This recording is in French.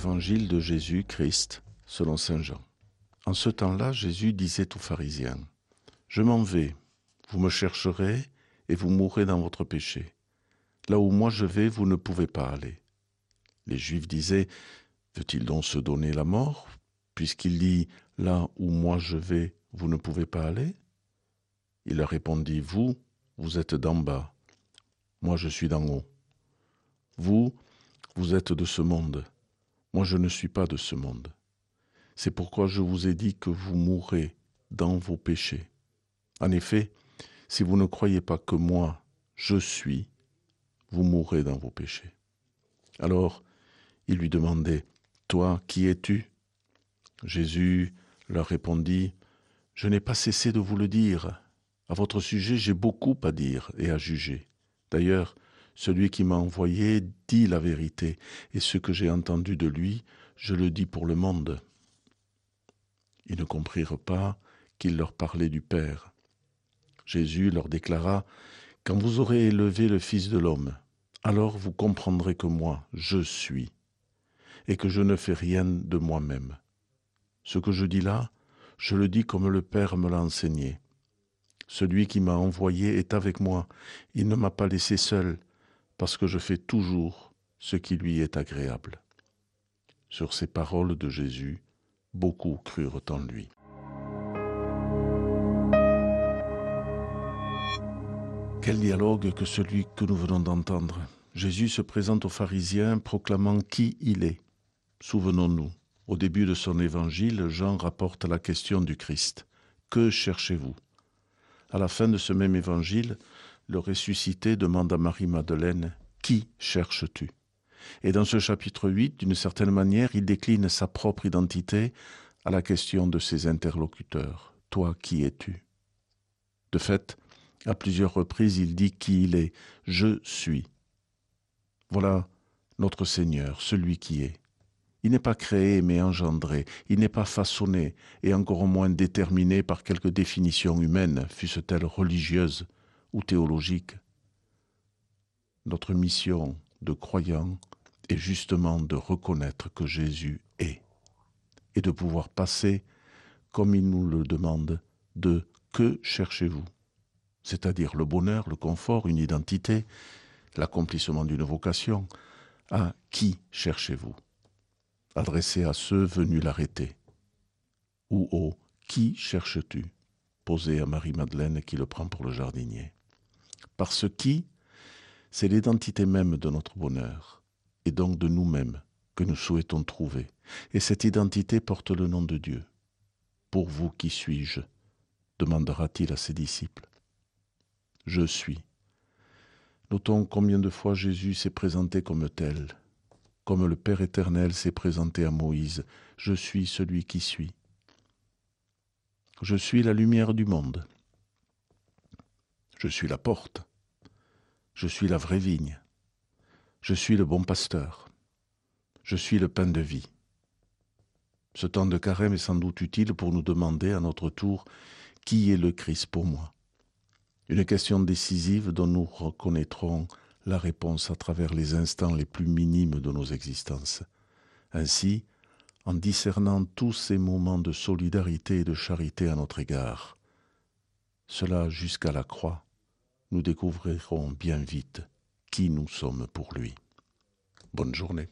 Évangile de Jésus-Christ selon Saint Jean. En ce temps-là, Jésus disait aux pharisiens, Je m'en vais, vous me chercherez et vous mourrez dans votre péché. Là où moi je vais, vous ne pouvez pas aller. Les Juifs disaient, Veut-il donc se donner la mort, puisqu'il dit, Là où moi je vais, vous ne pouvez pas aller? Il leur répondit, Vous, vous êtes d'en bas, moi je suis d'en haut. Vous, vous êtes de ce monde, moi je ne suis pas de ce monde. C'est pourquoi je vous ai dit que vous mourrez dans vos péchés. En effet, si vous ne croyez pas que moi, je suis, vous mourrez dans vos péchés. Alors, il lui demandait, Toi, qui es-tu? Jésus leur répondit, Je n'ai pas cessé de vous le dire. À votre sujet, j'ai beaucoup à dire et à juger. D'ailleurs, celui qui m'a envoyé dit la vérité, et ce que j'ai entendu de lui, je le dis pour le monde. Ils ne comprirent pas qu'il leur parlait du Père. Jésus leur déclara, Quand vous aurez élevé le Fils de l'homme, alors vous comprendrez que moi, je suis, et que je ne fais rien de moi-même. Ce que je dis là, je le dis comme le Père me l'a enseigné. Celui qui m'a envoyé est avec moi, il ne m'a pas laissé seul, parce que je fais toujours ce qui lui est agréable. Sur ces paroles de Jésus, beaucoup crurent en lui. Quel dialogue que celui que nous venons d'entendre. Jésus se présente aux pharisiens proclamant qui il est. Souvenons-nous, au début de son évangile, Jean rapporte la question du Christ. Que cherchez-vous? À la fin de ce même évangile, le ressuscité demande à Marie-Madeleine Qui cherches-tu? Et dans ce chapitre 8, d'une certaine manière, il décline sa propre identité à la question de ses interlocuteurs. Toi, qui es-tu? De fait, à plusieurs reprises, il dit qui il est. Je suis. Voilà notre Seigneur, celui qui est. Il n'est pas créé mais engendré, il n'est pas façonné et encore moins déterminé par quelque définition humaine, fût-ce-t-elle religieuse ou théologique. Notre mission de croyant est justement de reconnaître que Jésus est et de pouvoir passer, comme il nous le demande, de que cherchez-vous? C'est-à-dire le bonheur, le confort, une identité, l'accomplissement d'une vocation, à qui cherchez-vous? Adressé à ceux venus l'arrêter. Ou au qui cherches-tu? Posé à Marie-Madeleine qui le prend pour le jardinier. Parce qui, c'est l'identité même de notre bonheur, et donc de nous-mêmes, que nous souhaitons trouver. Et cette identité porte le nom de Dieu. Pour vous, qui suis-je? demandera-t-il à ses disciples. Je suis. Notons combien de fois Jésus s'est présenté comme tel, comme le Père éternel s'est présenté à Moïse. Je suis celui qui suis. Je suis la lumière du monde. Je suis la porte. Je suis la vraie vigne. Je suis le bon pasteur. Je suis le pain de vie. Ce temps de carême est sans doute utile pour nous demander à notre tour qui est le Christ pour moi. Une question décisive dont nous reconnaîtrons la réponse à travers les instants les plus minimes de nos existences. Ainsi, en discernant tous ces moments de solidarité et de charité à notre égard, cela jusqu'à la croix, nous découvrirons bien vite qui nous sommes pour lui. Bonne journée.